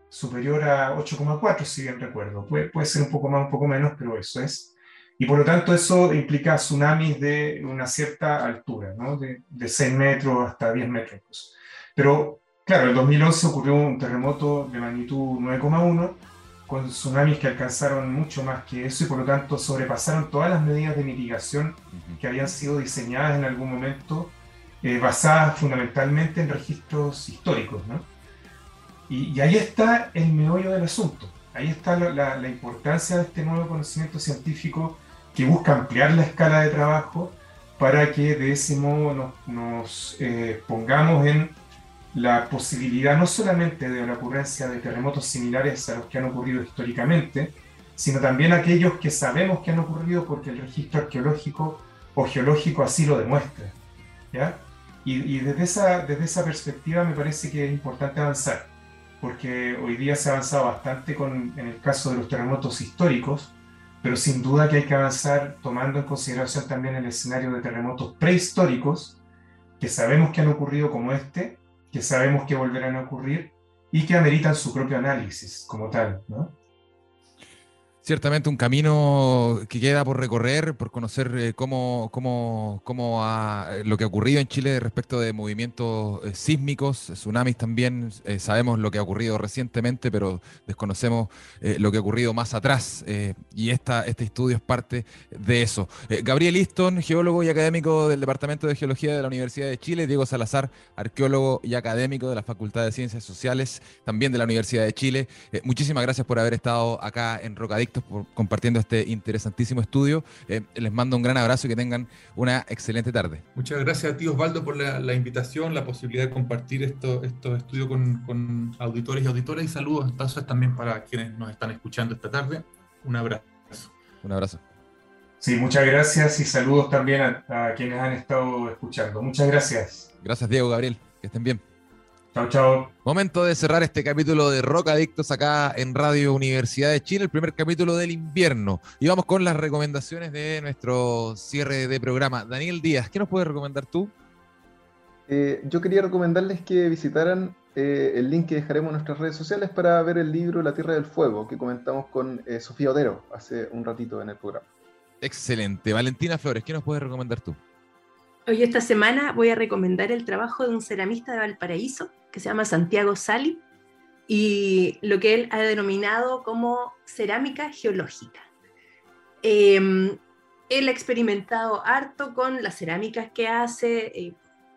superior a 8,4, si bien recuerdo. Puede, puede ser un poco más, un poco menos, pero eso es. Y por lo tanto eso implica tsunamis de una cierta altura, ¿no? de, de 6 metros hasta 10 metros. Pero claro, en 2011 ocurrió un terremoto de magnitud 9,1 con tsunamis que alcanzaron mucho más que eso y por lo tanto sobrepasaron todas las medidas de mitigación que habían sido diseñadas en algún momento, eh, basadas fundamentalmente en registros históricos. ¿no? Y, ahí está el meollo del asunto, ahí está la, la, importancia de este nuevo conocimiento científico que busca ampliar la escala de trabajo para que de ese modo nos, nos eh, pongamos en la posibilidad no solamente de la ocurrencia de terremotos similares a los que han ocurrido históricamente, sino también aquellos que sabemos que han ocurrido porque el registro arqueológico o geológico así lo demuestra. ¿ya? Y, desde, esa, desde esa perspectiva me parece que es importante avanzar, porque hoy día se ha avanzado bastante con, en el caso de los terremotos históricos, pero sin duda que hay que avanzar tomando en consideración también el escenario de terremotos prehistóricos, que sabemos que han ocurrido como este, que sabemos que volverán a ocurrir y que ameritan su propio análisis como tal, ¿no? Ciertamente un camino que queda por recorrer, por conocer eh, cómo, cómo, cómo eh, lo que ha ocurrido en Chile respecto de movimientos eh, sísmicos, tsunamis también. sabemos lo que ha ocurrido recientemente, pero desconocemos lo que ha ocurrido más atrás. y esta, este estudio es parte de eso. Gabriel Easton, geólogo y académico del Departamento de Geología de la Universidad de Chile. Diego Salazar, arqueólogo y académico de la Facultad de Ciencias Sociales, también de la Universidad de Chile. muchísimas gracias por haber estado acá en Rocadicto por compartiendo este interesantísimo estudio. Eh, les mando un gran abrazo y que tengan una excelente tarde. Muchas gracias a ti Osvaldo por la, invitación, la posibilidad de compartir estos esto estudios con, auditores y auditoras y saludos entonces también para quienes nos están escuchando esta tarde. Un abrazo. Un abrazo. Sí, muchas gracias y saludos también a quienes han estado escuchando. Muchas gracias. Gracias Diego, Gabriel. Que estén bien. Chao, chao. Momento de cerrar este capítulo de Rock Adictos acá en Radio Universidad de Chile, el primer capítulo del invierno. Y vamos con las recomendaciones de nuestro cierre de programa. Daniel Díaz, ¿qué nos puedes recomendar tú? Eh, yo quería recomendarles que visitaran eh, el link que dejaremos en nuestras redes sociales para ver el libro La Tierra del Fuego, que comentamos con eh, Sofía Odero hace un ratito en el programa. Excelente. Valentina Flores, ¿qué nos puedes recomendar tú? Hoy esta semana voy a recomendar el trabajo de un ceramista de Valparaíso que se llama Santiago Sali y lo que él ha denominado como cerámica geológica. Em, él ha experimentado harto con las cerámicas que hace, eh,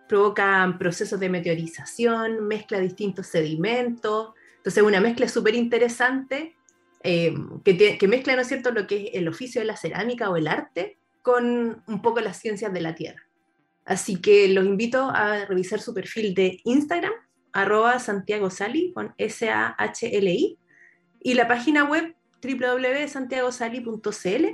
provocan procesos de meteorización, mezcla distintos sedimentos, entonces una mezcla súper interesante em, que, que, mezcla, ¿no es cierto?, lo que es el oficio de la cerámica o el arte con un poco las ciencias de la Tierra. Así que los invito a revisar su perfil de Instagram, arroba Santiago Sali, con S-A-H-L-I, y la página web www.santiagosali.cl.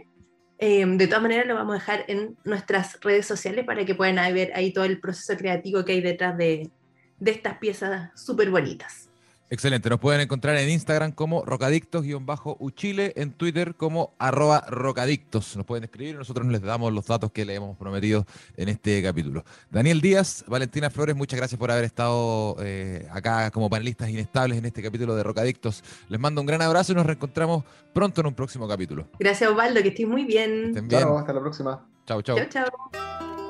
Em, de todas maneras, lo vamos a dejar en nuestras redes sociales para que puedan ver ahí todo el proceso creativo que hay detrás de, de estas piezas súper bonitas. Excelente, nos pueden encontrar en Instagram como rocadictos-uchile, en Twitter como arroba rocadictos. Nos pueden escribir y nosotros les damos los datos que le hemos prometido en este capítulo. Daniel Díaz, Valentina Flores, muchas gracias por haber estado eh, acá como panelistas inestables en este capítulo de Rocadictos. Les mando un gran abrazo y nos reencontramos pronto en un próximo capítulo. Gracias Osvaldo, que estés muy bien. bien. hasta la próxima. Chao, chao. Chao, chao.